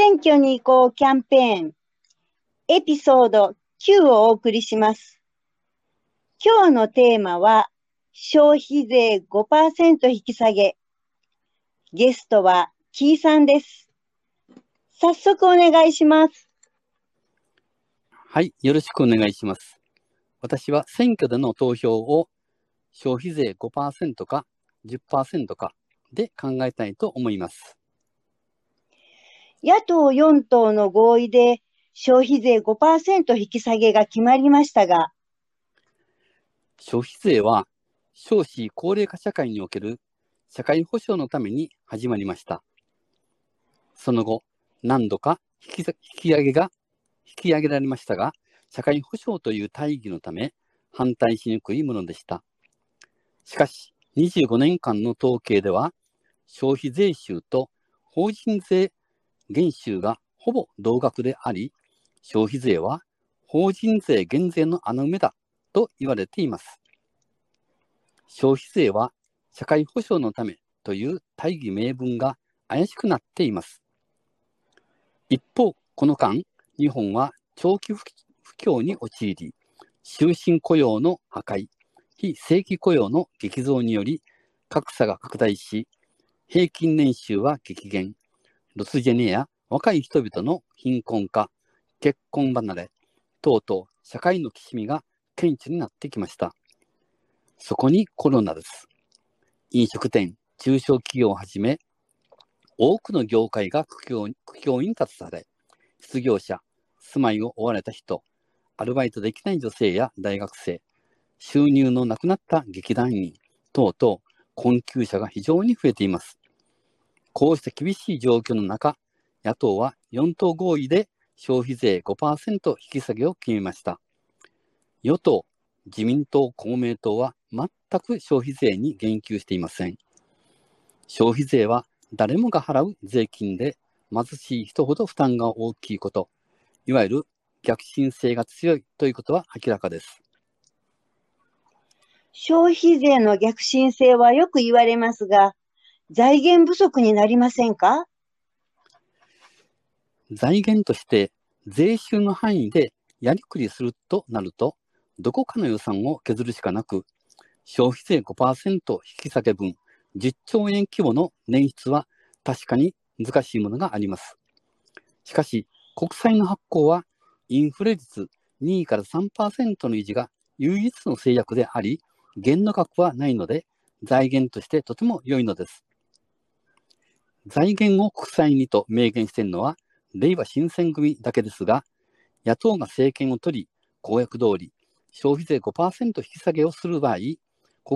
選挙に行こうキャンペーン、エピソード9をお送りします。今日のテーマは、消費税5%引き下げ。ゲストは、キーさんです。早速お願いします。はい、よろしくお願いします。私は選挙での投票を消費税5%か10%かで考えたいと思います。野党4党の合意で消費税5%引き下げが決まりましたが、消費税は少子高齢化社会における社会保障のために始まりました。その後、何度か引き引き上げが、引き上げられましたが、社会保障という大義のため反対しにくいものでした。しかし、25年間の統計では、消費税収と法人税減収がほぼ同額であり、消費税は法人税減税の穴埋めだと言われています。消費税は社会保障のためという大義名分が怪しくなっています。一方、この間、日本は長期不況に陥り、終身雇用の破壊、非正規雇用の激増により格差が拡大し、平均年収は激減、ロスジェネや若い人々の貧困化、結婚離れ、等々社会のきしみが顕著になってきました。そこにコロナです。飲食店、中小企業をはじめ、多くの業界が苦境苦境に立たされ、失業者、住まいを追われた人、アルバイトできない女性や大学生、収入のなくなった劇団員等々、困窮者が非常に増えています。こうした厳しい状況の中、野党は4党合意で消費税5%引き下げを決めました。与党、自民党、公明党は全く消費税に言及していません。消費税は誰もが払う税金で貧しい人ほど負担が大きいこと、いわゆる逆進性が強いということは明らかです。消費税の逆進性はよく言われますが、財源不足になりませんか？財源として税収の範囲でやりくりするとなると、どこかの予算を削るしかなく、消費税5%引き下げ分10兆円規模の捻出は確かに難しいものがあります。しかし、国債の発行はインフレ率2から3%の維持が唯一の制約であり、限度額はないので、財源としてとても良いのです。財源を国債にと明言しているのは、令和新選組だけですが、野党が政権を取り、公約通り、消費税5%引き下げをする場合、国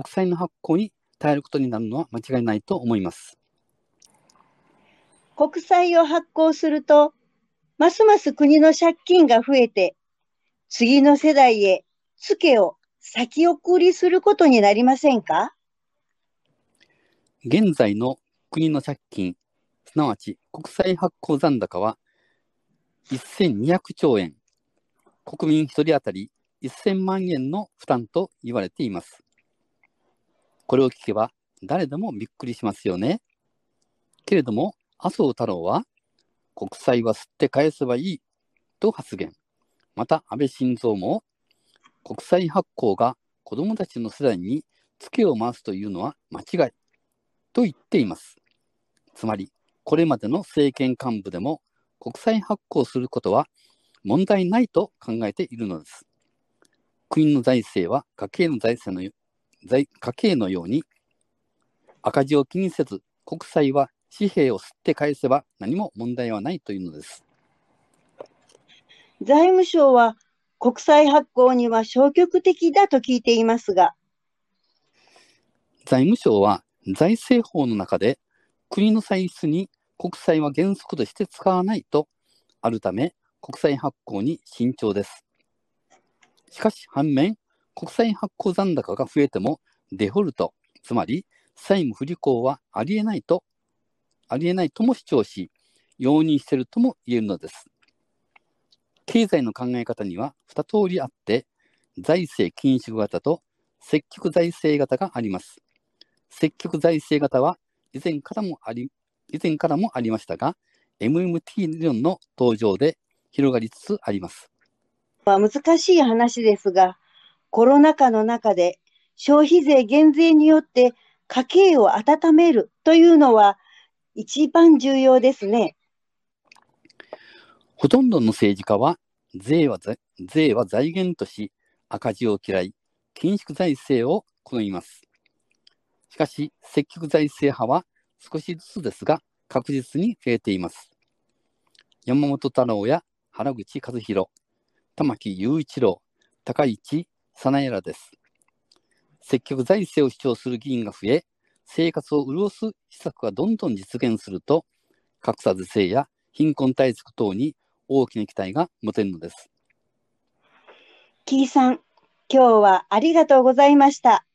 債の発行に耐えることになるのは間違いないと思います。国債を発行すると、ますます国の借金が増えて、次の世代へツケを先送りすることになりませんか？現在の国の借金、すなわち国債発行残高は1200兆円、国民1人当たり1000万円の負担と言われています。これを聞けば誰でもびっくりしますよね。けれども、麻生太郎は、国債は吸って返せばいいと発言。また、安倍晋三も、国債発行が子どもたちの世代にツケを回すというのは間違いと言っています。つまり、これまでの政権幹部でも国債発行することは問題ないと考えているのです。国の財政は家計の財政の財家計のように赤字を気にせず国債は紙幣を吸って返せば何も問題はないというのです。財務省は国債発行には消極的だと聞いていますが。財務省は財政法の中で国の歳出に国債は原則として使わないとあるため、国債発行に慎重です。しかし反面、国債発行残高が増えてもデフォルト、つまり債務不履行はありえないと、ありえないとも主張し、容認しているとも言えるのです。経済の考え方には2通りあって、財政緊縮型と積極財政型があります。積極財政型は以前からもあり以前からもありましたが、MMT 理論の登場で広がりつつあります。まあ、難しい話ですが、コロナ禍の中で消費税減税によって家計を温めるというのは一番重要ですね。ほとんどの政治家は税は財税は財源とし赤字を嫌い、緊縮財政を好みます。しかし、積極財政派は少しずつですが確実に増えています。山本太郎や原口和弘、玉木雄一郎、高市早苗らです。積極財政を主張する議員が増え、生活を潤す施策がどんどん実現すると、格差是正や貧困対策等に大きな期待が持てるのです。キーさん、今日はありがとうございました。